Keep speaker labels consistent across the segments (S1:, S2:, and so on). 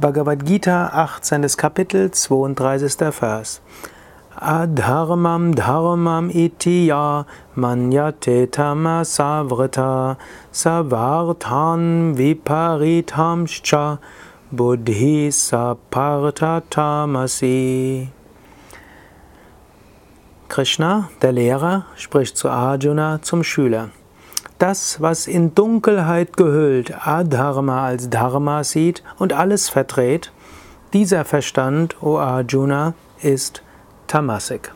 S1: Bhagavad Gita, 18. Kapitel, 32. Vers. Adharmam dharmam iti ya manyate tamasavrita savartan viparitamscha buddhi saparta tamasi. Krishna, der Lehrer, spricht zu Arjuna, zum Schüler. Das, was in Dunkelheit gehüllt Adharma als Dharma sieht und alles verdreht, dieser Verstand, O Arjuna, ist Tamasik.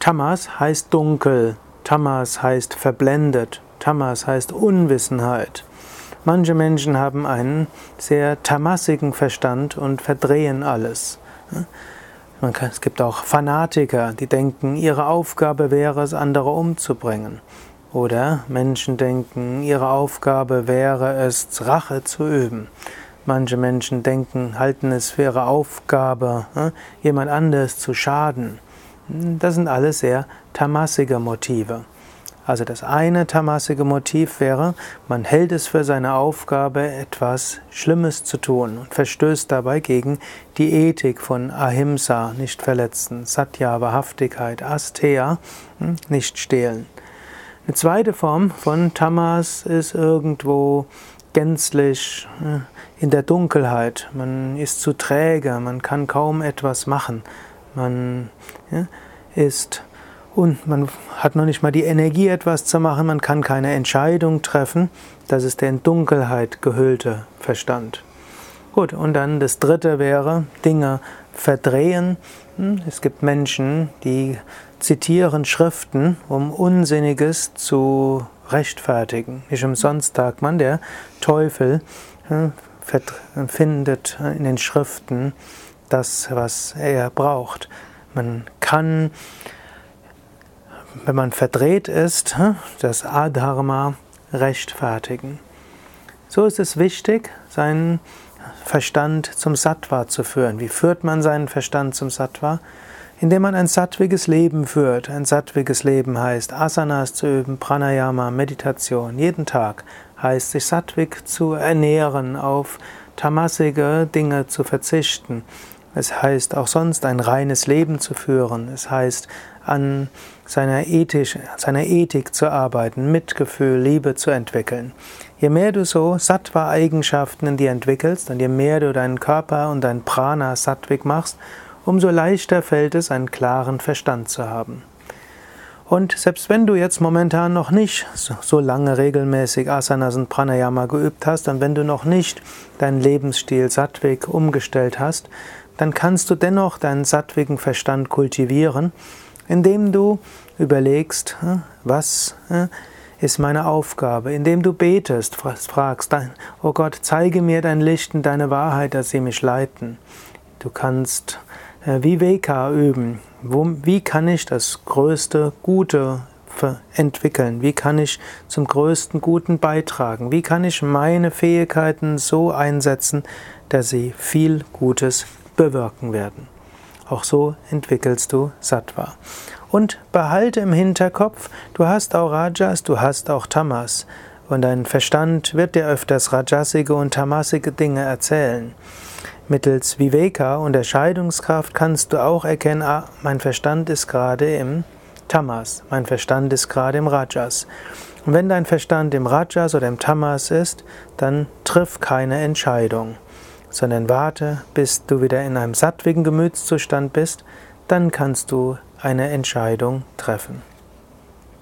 S1: Tamas heißt dunkel, Tamas heißt verblendet, Tamas heißt Unwissenheit. Manche Menschen haben einen sehr tamasigen Verstand und verdrehen alles. Es gibt auch Fanatiker, die denken, ihre Aufgabe wäre es, andere umzubringen. Oder Menschen denken, ihre Aufgabe wäre es, Rache zu üben. Manche Menschen denken, halten es für ihre Aufgabe, hm, jemand anderes zu schaden. Das sind alles sehr tamasige Motive. Also das eine tamasige Motiv wäre, man hält es für seine Aufgabe, etwas Schlimmes zu tun und verstößt dabei gegen die Ethik von Ahimsa, nicht verletzen, Satya, Wahrhaftigkeit, Asteya, hm, nicht stehlen. Eine zweite Form von Tamas ist irgendwo gänzlich hm, in der Dunkelheit. Man ist zu träge, man kann kaum etwas machen. Man ist und man hat noch nicht mal die Energie, etwas zu machen, man kann keine Entscheidung treffen. Das ist der in Dunkelheit gehüllte Verstand. Gut, und dann das dritte wäre Dinge verdrehen. Hm, es gibt Menschen, die zitieren Schriften, um Unsinniges zu rechtfertigen. Nicht umsonst sagt man, der Teufel hm, findet in den Schriften das, was er braucht. Man kann wenn man verdreht ist, hm, das Adharma rechtfertigen. So ist es wichtig, seinen Verstand zum Sattva zu führen. Wie führt man seinen Verstand zum Sattva? Indem man ein sattwiges Leben führt. Ein sattwiges Leben heißt Asanas zu üben, Pranayama, Meditation, jeden Tag heißt sich sattwig zu ernähren, auf tamasige Dinge zu verzichten. Es heißt auch sonst ein reines Leben zu führen. Es heißt an seiner, Ethisch, seiner Ethik zu arbeiten, Mitgefühl, Liebe zu entwickeln. Je mehr du so Sattva-Eigenschaften in dir entwickelst und je mehr du deinen Körper und dein Prana sattwig machst, umso leichter fällt es, einen klaren Verstand zu haben. Und selbst wenn du jetzt momentan noch nicht so lange regelmäßig Asanas und Pranayama geübt hast und wenn du noch nicht deinen Lebensstil sattwig umgestellt hast, dann kannst du dennoch deinen sattwigen Verstand kultivieren indem du überlegst, was ist meine Aufgabe, indem du betest, fragst, oh Gott, zeige mir dein Licht und deine Wahrheit, dass sie mich leiten. Du kannst äh, Viveka üben. wie kann ich das größte Gute entwickeln? Wie kann ich zum größten Guten beitragen? Wie kann ich meine Fähigkeiten so einsetzen, dass sie viel Gutes bewirken werden? Auch so entwickelst du Sattva. Und behalte im Hinterkopf, du hast auch Rajas, du hast auch Tamas. Und dein Verstand wird dir öfters rajasige und tamasige Dinge erzählen. Mittels Viveka, Unterscheidungskraft, kannst du auch erkennen, ah, mein Verstand ist gerade im Tamas, mein Verstand ist gerade im Rajas. Und wenn dein Verstand im Rajas oder im Tamas ist, dann triff keine Entscheidung sondern warte, bis du wieder in einem sattwigen Gemütszustand bist, dann kannst du eine Entscheidung treffen.